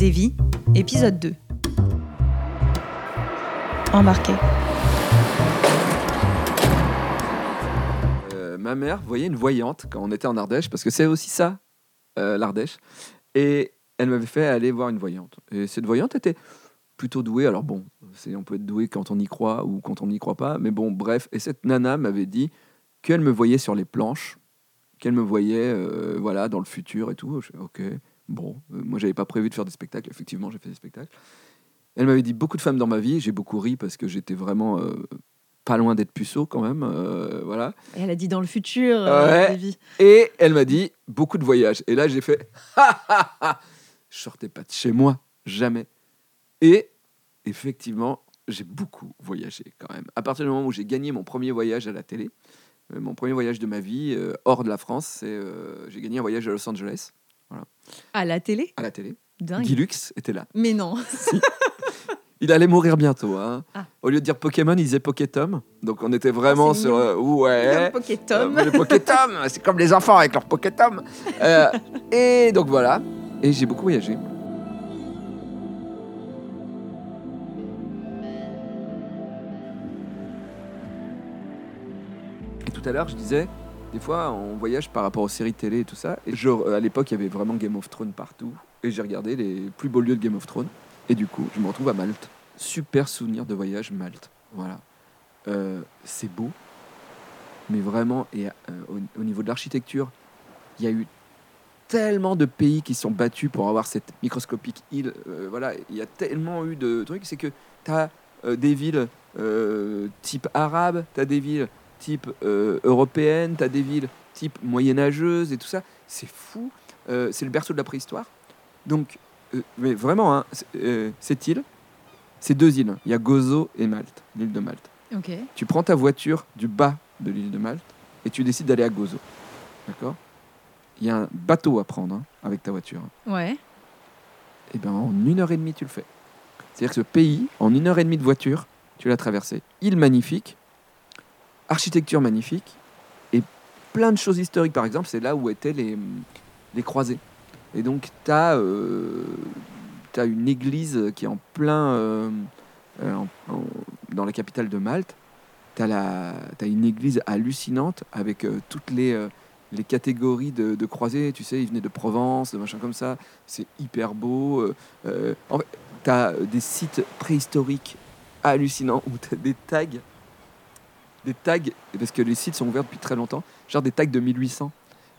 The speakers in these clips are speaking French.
Davy, épisode 2. Embarqué. Euh, ma mère voyait une voyante quand on était en Ardèche, parce que c'est aussi ça, euh, l'Ardèche. Et elle m'avait fait aller voir une voyante. Et cette voyante était plutôt douée. Alors bon, on peut être doué quand on y croit ou quand on n'y croit pas. Mais bon, bref. Et cette nana m'avait dit qu'elle me voyait sur les planches, qu'elle me voyait euh, voilà, dans le futur et tout. Ok, bon. Euh, moi, j'avais pas prévu de faire des spectacles. Effectivement, j'ai fait des spectacles. Elle m'avait dit beaucoup de femmes dans ma vie. J'ai beaucoup ri parce que j'étais vraiment euh, pas loin d'être puceau quand même. euh, voilà. Et elle a dit dans le futur, euh, Ouais. Davy. Et elle m'a dit beaucoup de voyages. Et là, j'ai fait Ha, ha, ha Je sortais pas de chez moi, jamais. Et effectivement, j'ai beaucoup voyagé quand même. À partir du moment où j'ai gagné mon premier voyage à la télé, euh, mon premier voyage de ma vie euh, hors de la France, c'est euh, j'ai gagné un voyage à Los Angeles À la télé à la télé. Dingue. Guy Lux était là. Mais non. Il allait mourir bientôt. hein. Ah. Au lieu de dire Pokémon, il disait Pokétom. Donc on était vraiment Ah, sur euh, ouais. Pokétom. Euh, le Pokétom, c'est comme les enfants avec leur Pokétom. Euh, et donc voilà. Et j'ai beaucoup voyagé. Et tout à l'heure, je disais, des fois, on voyage par rapport aux séries télé et tout ça. Et je- euh, à l'époque, il y avait vraiment Game of Thrones partout. Et j'ai regardé les plus beaux lieux de Game of Thrones. Et du coup, je me retrouve à Malte. Super souvenir de voyage Malte. Voilà. Euh, c'est beau. Mais vraiment, et euh, au, au niveau de l'architecture, il y a eu tellement de pays qui sont battus pour avoir cette microscopique île. Voilà, il y a tellement eu de trucs. C'est que tu as des villes type arabe, tu as des villes type euh, européenne, tu as des villes type moyenâgeuse et tout ça. C'est fou. Euh, c'est le berceau de la préhistoire. Donc, euh, mais vraiment, hein, cette île, c'est deux îles. Il y a Gozo et Malte, l'île de Malte. Ok. Tu prends ta voiture du bas de l'île de Malte et tu décides d'aller à Gozo. D'accord? Il y a un bateau à prendre hein, avec ta voiture. Ouais. Et bien en une heure et demie, tu le fais. C'est-à-dire que ce pays, en une heure et demie de voiture, tu l'as traversé. Île magnifique, architecture magnifique et plein de choses historiques. Par exemple, c'est là où étaient les, croisés. Et donc, tu as, une église qui est en plein. euh, euh, dans la capitale de Malte. Tu as, une église hallucinante avec euh, toutes les, euh, les catégories de, de croisés. Tu sais, ils venaient de Provence, de machin comme ça. C'est hyper beau. euh, euh, en fait, tu as des sites préhistoriques hallucinants où tu as des tags. Des tags, parce que les sites sont ouverts depuis très longtemps, genre des tags de 1800.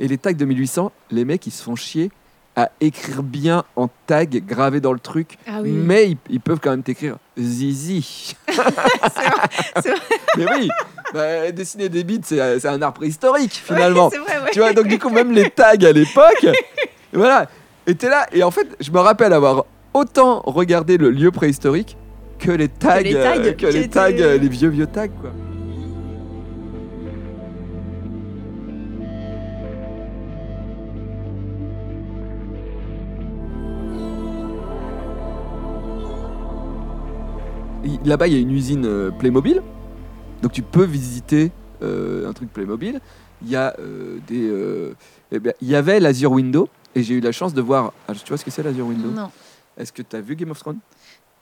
Et les tags de 1800, les mecs, ils se font chier à écrire bien en tag gravé dans le truc. Ah oui. Mais ils, ils peuvent quand même t'écrire Zizi. c'est vrai. Mais oui, bah, dessiner des bits, c'est c'est un art préhistorique finalement. Ouais, c'est vrai, ouais. Tu vois, donc du coup, même les tags à l'époque, voilà. Et t'es là, et en fait, je me rappelle avoir autant regardé le lieu préhistorique que les tags, les euh, tags que les, tags, euh, les vieux vieux tags, quoi. Là-bas, il y a une usine euh, Playmobil, donc tu peux visiter euh, un truc Playmobil. Il y a euh, des, euh, eh bien, il y avait l'Azure Window et j'ai eu la chance de voir. Ah, tu vois ce que c'est l'Azure Window? Non. Est-ce que tu as vu Game of Thrones?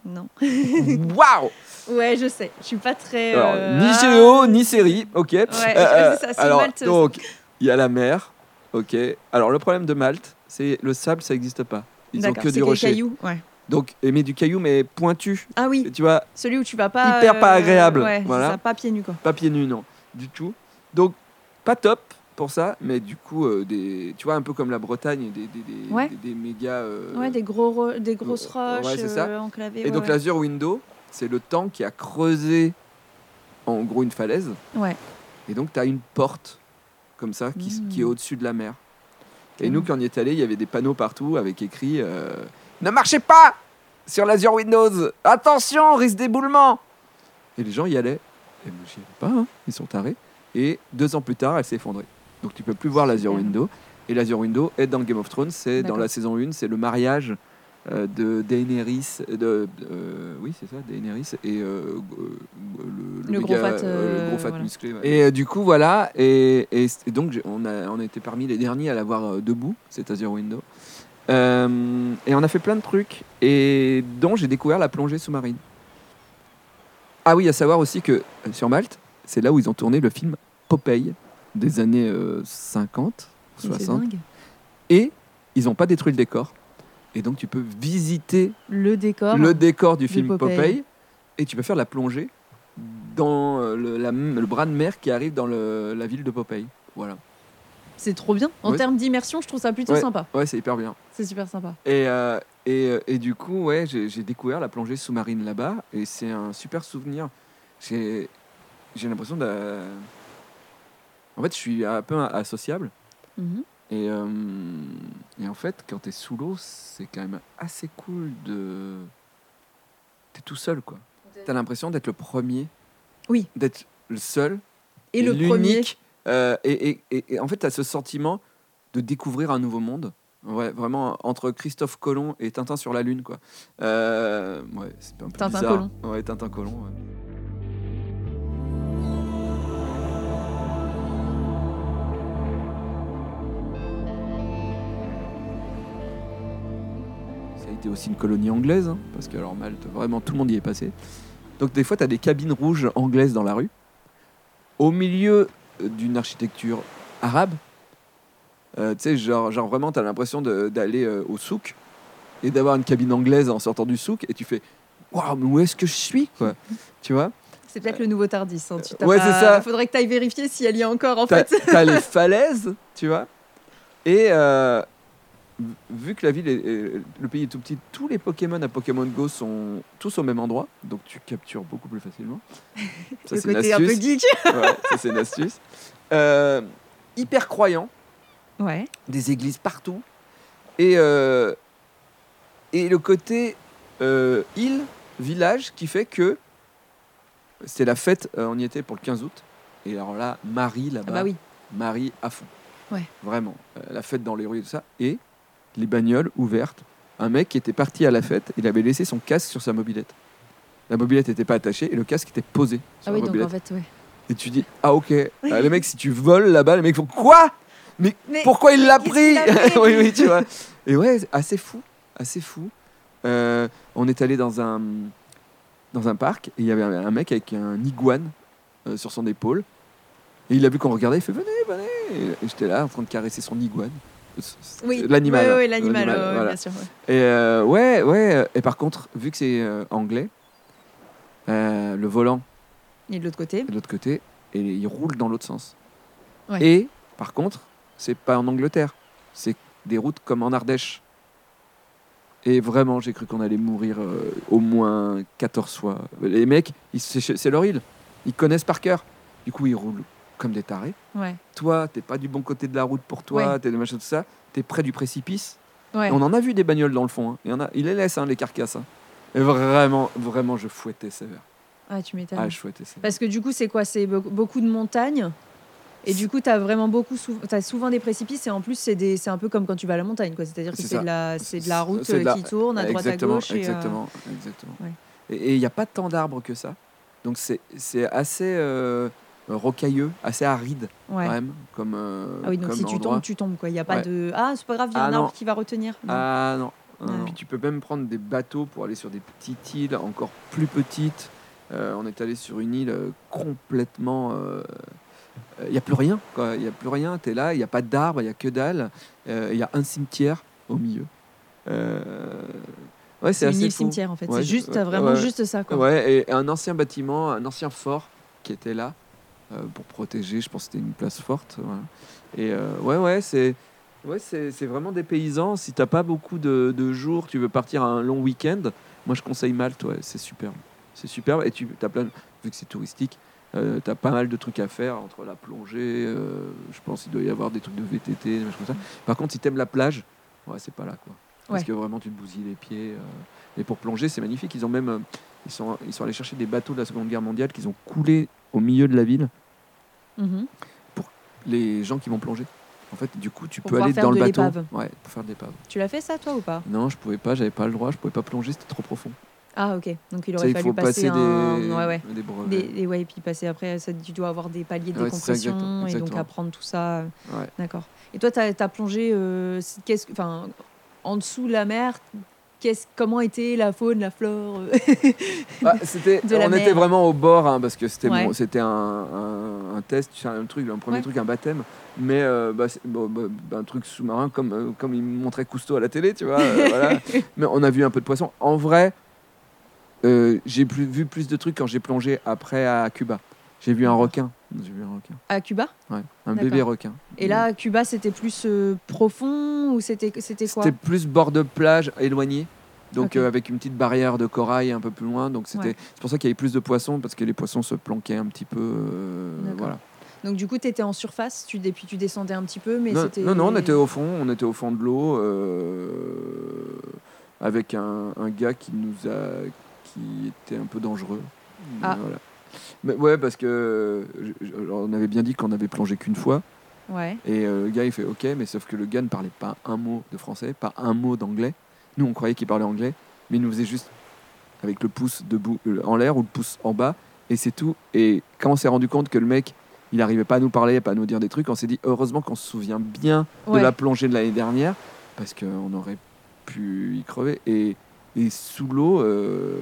Non. Waouh Ouais, je sais. Je suis pas très. Alors, Ni ah. géo, ni série, ok. Ça, c'est alors, Malte, donc, il y a la mer, ok. Alors, le problème de Malte, c'est le sable, ça n'existe pas. Ils ont que du rocher. cailloux. Ouais. Donc, mais du caillou, mais pointu. Ah oui, Tu vois, celui où tu vas pas. Hyper pas euh, agréable, Ouais, voilà. ça, pas pieds nus quoi. pas pieds nus, non, du tout. Donc, pas top pour ça, mais du coup, euh, des, tu vois, un peu comme la Bretagne, des, des, des, Ouais. des- des méga. euh, Ouais, des, gros, ro- des grosses ouais, roches c'est ça. enclavées. Et ouais, donc, ouais. l'Azure Window, c'est le temps qui a creusé en gros une falaise. Ouais. Et donc, tu as une porte comme ça qui, est au-dessus de la mer. Et nous, quand on y est allé, il y avait des panneaux partout avec écrit Ne marchez pas sur l'Azure Windows Attention, risque d'éboulement Et les gens y allaient. Et moi, j'y allais pas, hein. ils sont tarés. Et deux ans plus tard, elle s'est effondrée. Donc, tu peux plus voir l'Azure. Window. Et l'Azure Window est dans Game of Thrones, c'est dans la saison 1, c'est le mariage euh, de Daenerys, de, euh, oui c'est ça, Daenerys et euh, le, Le gros fat, le gros fat voilà. musclé. ouais. Et du coup voilà, et, et, et donc on a, on a été parmi les derniers à l'avoir debout, cet Azure Window. Euh, et on a fait plein de trucs, et dont j'ai découvert la plongée sous-marine. Ah oui, à savoir aussi que euh, sur Malte, c'est là où ils ont tourné le film Popeye des années euh, 50, C'est 60. dingue. Et ils n'ont pas détruit le décor. Et donc tu peux visiter Le décor. le décor du film Popeye. Popeye. et tu peux faire la plongée dans euh, le, la- le bras de mer qui arrive dans le- la ville de Popeye. Voilà. C'est trop bien. En Ouais. termes d'immersion, je trouve ça plutôt Ouais. sympa. Ouais, c'est hyper bien. C'est super sympa. Et, euh, et, euh, et du coup, ouais, j'ai découvert la plongée sous-marine là-bas et c'est un super souvenir. J'ai j'ai l'impression de. En fait, je suis un peu associable. Mhm. Et, euh, et en fait, quand t'es sous l'eau, c'est quand même assez cool de. T'es tout seul, quoi. T'as l'impression d'être le premier. Oui. D'être le seul. Et le premier. Euh, et, et, et, et en fait, t'as ce sentiment de découvrir un nouveau monde. Ouais, vraiment, entre Christophe Colomb et Tintin sur la Lune, quoi. Euh, ouais, c'est un peu Tintin bizarre. Ouais, Tintin Colomb. ouais. Ça a été aussi une colonie anglaise, hein, parce que alors Malte, vraiment tout le monde y est passé. Donc des fois, tu as des cabines rouges anglaises dans la rue, au milieu d'une architecture arabe. Euh, tu sais, genre, genre vraiment, tu as l'impression d'aller euh, au souk et d'avoir une cabine anglaise en sortant du souk, et tu fais Waouh, mais où est-ce que je suis quoi? Tu vois? C'est peut-être le nouveau Tardis. hein. Tu t'as Ouais, c'est ça. Faudrait que tu ailles vérifier si elle y est encore en fait. t'as les falaises, tu vois? Et euh, vu que la ville, est, est- le pays est tout petit, tous les Pokémon à Pokémon Go sont tous au même endroit, donc tu captures beaucoup plus facilement. Ça, c'est une côté un peu astuce. geek. Ouais, ça, c'est une astuce. Euh, hyper croyant, Ouais. des églises partout. Et, euh, et le côté euh, île, village, qui fait que c'est la fête, euh, on y était pour le 15 août. Et alors là, Marie là-bas. Ah bah oui. Marie à fond. Ouais. Vraiment. La fête dans les rues et tout ça. Et les bagnoles ouvertes. Un mec qui était parti à la fête, il avait laissé son casque sur sa mobilette. La mobilette n'était pas attachée et le casque était posé sur Ah la oui, donc mobilette. en fait, ouais. Et tu dis, ah ok. Ah, les mecs, si tu voles là-bas, les mecs font quoi? Mais Mais pourquoi il l'a pris? Oui, oui, tu vois. Et ouais, assez fou. Assez fou. Euh, on est allé dans un, dans un parc et il y avait un, un mec avec un iguane euh, sur son épaule. Et il a vu qu'on regardait, il fait venez, venez. Et j'étais là en train de caresser son iguane. Oui. L'animal. Ouais, l'animal, voilà. bien sûr. ouais. Et euh, ouais, ouais. euh, Et par contre, vu que c'est euh, anglais, euh, le volant Et de l'autre côté. est de l'autre côté et il roule dans l'autre sens. Ouais. Et par contre, c'est pas en Angleterre, c'est des routes comme en Ardèche. Et vraiment, j'ai cru qu'on allait mourir euh, au moins 14 fois. Les mecs, c'est leur île. Ils connaissent par cœur. Du coup, ils roulent comme des tarés. Ouais. Toi, t'es pas du bon côté de la route pour toi, Ouais. t'es des machins, tout ça. T'es près du précipice. Ouais. On en a vu des bagnoles dans le fond. hein. Il y en a, ils les laissent, hein, les carcasses. hein. Et vraiment, vraiment, je fouettais sévère. Ah, tu m'étonnes. Ah, je fouettais sévère. Parce que du coup, c'est quoi? C'est be- beaucoup de montagnes. Et du coup, tu as vraiment beaucoup, as souvent des précipices. Et en plus, c'est des- c'est un peu comme quand tu vas à la montagne. quoi. C'est-à-dire que C'est de, la- c'est de la route C'est de la- qui tourne à droite exactement, à gauche. et, euh, exactement, exactement. ouais. Et- il n'y a pas tant d'arbres que ça. Donc c'est c'est assez euh, rocailleux, assez aride ouais. quand même. Comme, euh, Ah oui, donc comme si tu tombes, tu tombes. quoi. Il n'y a pas Ouais. de. Ah, c'est pas grave, il y a Ah, un non. arbre qui va retenir. Non. Ah non. Puis tu peux même prendre des bateaux pour aller sur des petites îles encore plus petites. Euh, on est allé sur une île euh, complètement. Il n'y a plus rien. Il n'y a plus rien. Tu es là, il n'y a pas d'arbres, il n'y a que dalle. Il y a un cimetière au milieu. Euh, Ouais, c'est une île fou. cimetière en fait. Ouais, c'est juste, vraiment juste ça. Quoi. Ouais, et un ancien bâtiment, un ancien fort qui était là euh, pour protéger. Je pense que c'était une place forte. voilà. Et euh, ouais, ouais, c'est ouais, c'est vraiment des paysans. Si t'as pas beaucoup de, de jours, tu veux partir un long week-end, moi je conseille Malte. Ouais, c'est superbe. C'est superbe. Et tu as plein, vu que c'est touristique, euh, tu as pas mal de trucs à faire entre la plongée. euh, je pense qu'il doit y avoir des trucs de VTT, des machins comme ça. Par contre, si t'aimes la plage, ouais, c'est pas là quoi. Parce Ouais. que vraiment, tu te bousilles les pieds. euh. Et pour plonger, c'est magnifique. Ils ont même euh, ils sont, ils sont allés chercher des bateaux de la Seconde Guerre mondiale qu'ils ont coulés au milieu de la ville. Mhm. Les gens qui vont plonger. En fait, du coup, tu Pour peux aller dans le bateau. Ouais, pour faire de l'épave. Tu l'as fait ça toi ou pas? Non, je pouvais pas, j'avais pas le droit, je pouvais pas plonger, c'était trop profond. Ah ok. Donc il aurait fallu passer, passer un. des, Ouais, ouais. des brevets. Des, ouais, et puis passer après, ça, tu dois avoir des paliers de décompression exactement, et donc apprendre tout ça. Ouais. D'accord. Et toi, tu as, plongé, euh, enfin, en dessous de la mer, comment était la faune, la flore euh, Bah, De la on mer? était vraiment au bord hein, parce que c'était, Ouais. c'était un, un- un test, un truc, un premier Ouais. truc, un baptême, mais euh, bah, bon, bah, bah, un truc sous-marin comme, euh, comme il montrait Cousteau à la télé, tu vois. euh, voilà. Mais on a vu un peu de poissons. En vrai, j'ai vu plus de trucs quand j'ai plongé après à Cuba. J'ai vu un requin. J'ai vu un requin. à Cuba Ouais, un bébé requin. Et là, à Cuba, c'était plus euh, profond ou c'était c'était quoi? C'était plus bord de plage éloigné. Donc euh, avec une petite barrière de corail un peu plus loin. Donc c'était Ouais. c'est pour ça qu'il y avait plus de poissons parce que les poissons se planquaient un petit peu. euh, voilà. Donc du coup, tu étais en surface, tu, et puis tu descendais un petit peu, mais Non, c'était... non, non, on était au fond, on était au fond de l'eau euh, avec un, un gars qui nous a, qui était un peu dangereux. Ah. Voilà. Mais ouais, parce que on avait bien dit qu'on avait plongé qu'une fois. Ouais, Et euh, le gars, il fait OK, mais sauf que le gars ne parlait pas un mot de français, pas un mot d'anglais. Nous, on croyait qu'il parlait anglais, mais il nous faisait juste avec le pouce debout euh, en l'air ou le pouce en bas, et c'est tout. Et quand on s'est rendu compte que le mec, il n'arrivait pas à nous parler, pas à nous dire des trucs, on s'est dit heureusement qu'on se souvient bien de la plongée de l'année dernière, parce qu'on aurait pu y crever. Et, et sous l'eau, euh,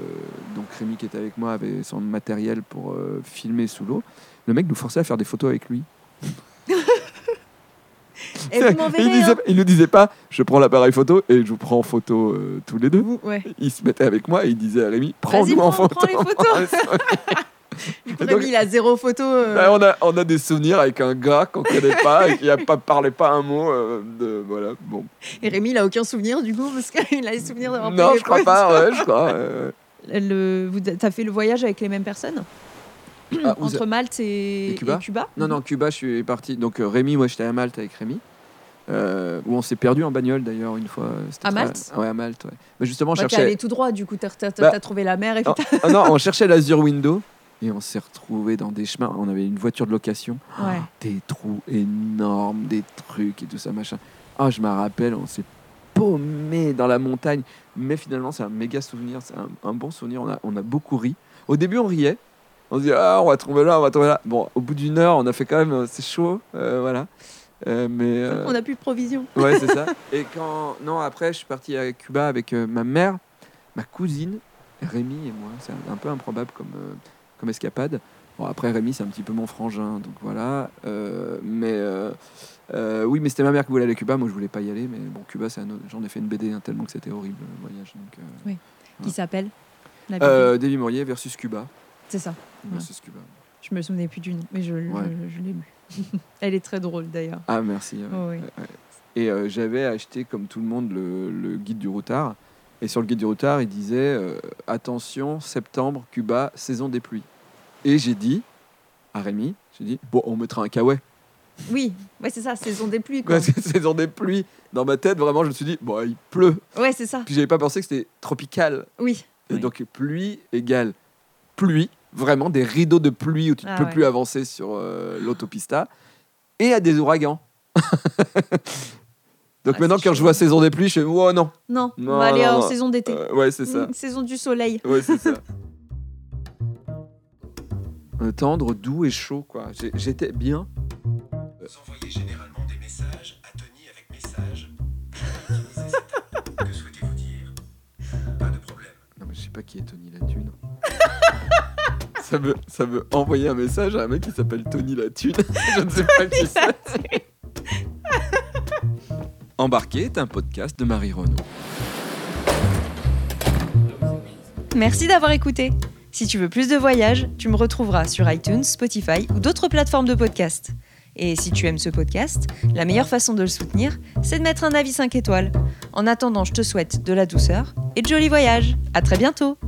donc Rémi qui était avec moi avait son matériel pour euh, filmer sous l'eau. Le mec nous forçait à faire des photos avec lui. Et vous il, m'enverrez, disait, hein. il nous disait pas, je prends l'appareil photo et je vous prends en photo euh, tous les deux. Ouais. Il se mettait avec moi et il disait à Rémi, prends-nous prends- en photo. prends les photos. Du coup, donc- Rémi, il a zéro photo. euh, Là, on, a, on a des souvenirs avec un gars qu'on connaît pas et qui a pas parlait pas un mot. euh, de, voilà, bon. Et Rémi, il a aucun souvenir, du coup, parce qu'il a les souvenirs d'avoir Non, je crois pas, ouais, je crois. euh. Le, vous, t'as fait le voyage avec les mêmes personnes? Ah, Entre Malte et, Et Cuba? et Non, non, Cuba, je suis parti. Donc euh, Rémi, moi j'étais à Malte avec Rémi. euh, où on s'est perdu en bagnole d'ailleurs une fois. À très- Malte? Ouais, à Malte, ouais. Mais justement, on Ouais, T'es cherchait. allé tout droit, du coup, t'as t'as- Bah, t'as trouvé la mer et puis Ah, ah non, on cherchait l'Azure Window et on s'est retrouvé dans des chemins. On avait une voiture de location. Ouais. des trous énormes, des trucs et tout ça, machin. Ah, je me rappelle, on s'est paumé dans la montagne. Mais finalement, c'est un méga souvenir, c'est un, un bon souvenir. On a, on a beaucoup ri. Au début, on riait. On se dit, ah, on va trouver là, on va trouver là. Bon, au bout d'une heure, on a fait quand même, euh, c'est chaud, euh, voilà. Euh, mais euh, On n'a plus de provisions. ouais, c'est ça. Et quand, non, après, je suis parti à Cuba avec ma mère, ma cousine, Rémi et moi. C'est un, un peu improbable comme, comme escapade. Bon, après, Rémi, c'est un petit peu mon frangin, donc voilà. Euh, mais euh, euh, oui, mais c'était ma mère qui voulait aller à Cuba. Moi, je voulais pas y aller, mais bon, Cuba, c'est un autre- j'en ai fait une BD hein, tellement que c'était horrible le voyage. Donc, euh, Qui s'appelle. Davy Maurier versus Cuba. C'est ça. Versus Cuba. Je me souvenais plus du nom, mais je, je- Ouais. je l'ai lu. Elle est très drôle d'ailleurs. Ah, merci. ouais. Oh, oui. Et j'avais acheté, comme tout le monde, le, le guide du routard. Et sur le guide du routard, il disait euh, Attention, septembre, Cuba, saison des pluies. Et j'ai dit à Rémi J'ai dit Bon, on mettra un kawaii. Oui, ouais, c'est ça, saison des pluies. Quoi. Que saison des pluies, dans ma tête, vraiment, je me suis dit Bon, il pleut. Ouais, c'est ça. Puis j'avais pas pensé que c'était tropical. Oui. Et Oui. donc, pluie égale pluie, vraiment des rideaux de pluie où tu ne Ah peux ouais. plus avancer sur euh, l'autopista. Et à des ouragans. donc Ah, maintenant, quand je vois saison des pluies, je fais Oh non Non, Non, on va aller non, en non. saison d'été. Euh, ouais, c'est ça. Mm, Saison du soleil. Ouais, c'est ça. Euh, Tendre, doux et chaud, quoi. J'ai- J'étais bien. Vous envoyez généralement des messages à Tony avec message. Que souhaitez-vous dire? Pas de problème. Non, mais je sais pas qui est Tony Latune. ça, veut, ça veut envoyer un message à un mec qui s'appelle Tony Latune. je ne sais pas qui c'est. Embarqué est un podcast de Marie Renaud. Merci d'avoir écouté. Si tu veux plus de voyages, tu me retrouveras sur iTunes, Spotify ou d'autres plateformes de podcast. Et si tu aimes ce podcast, la meilleure façon de le soutenir, c'est de mettre un avis 5 étoiles. En attendant, je te souhaite de la douceur et de jolis voyages. À très bientôt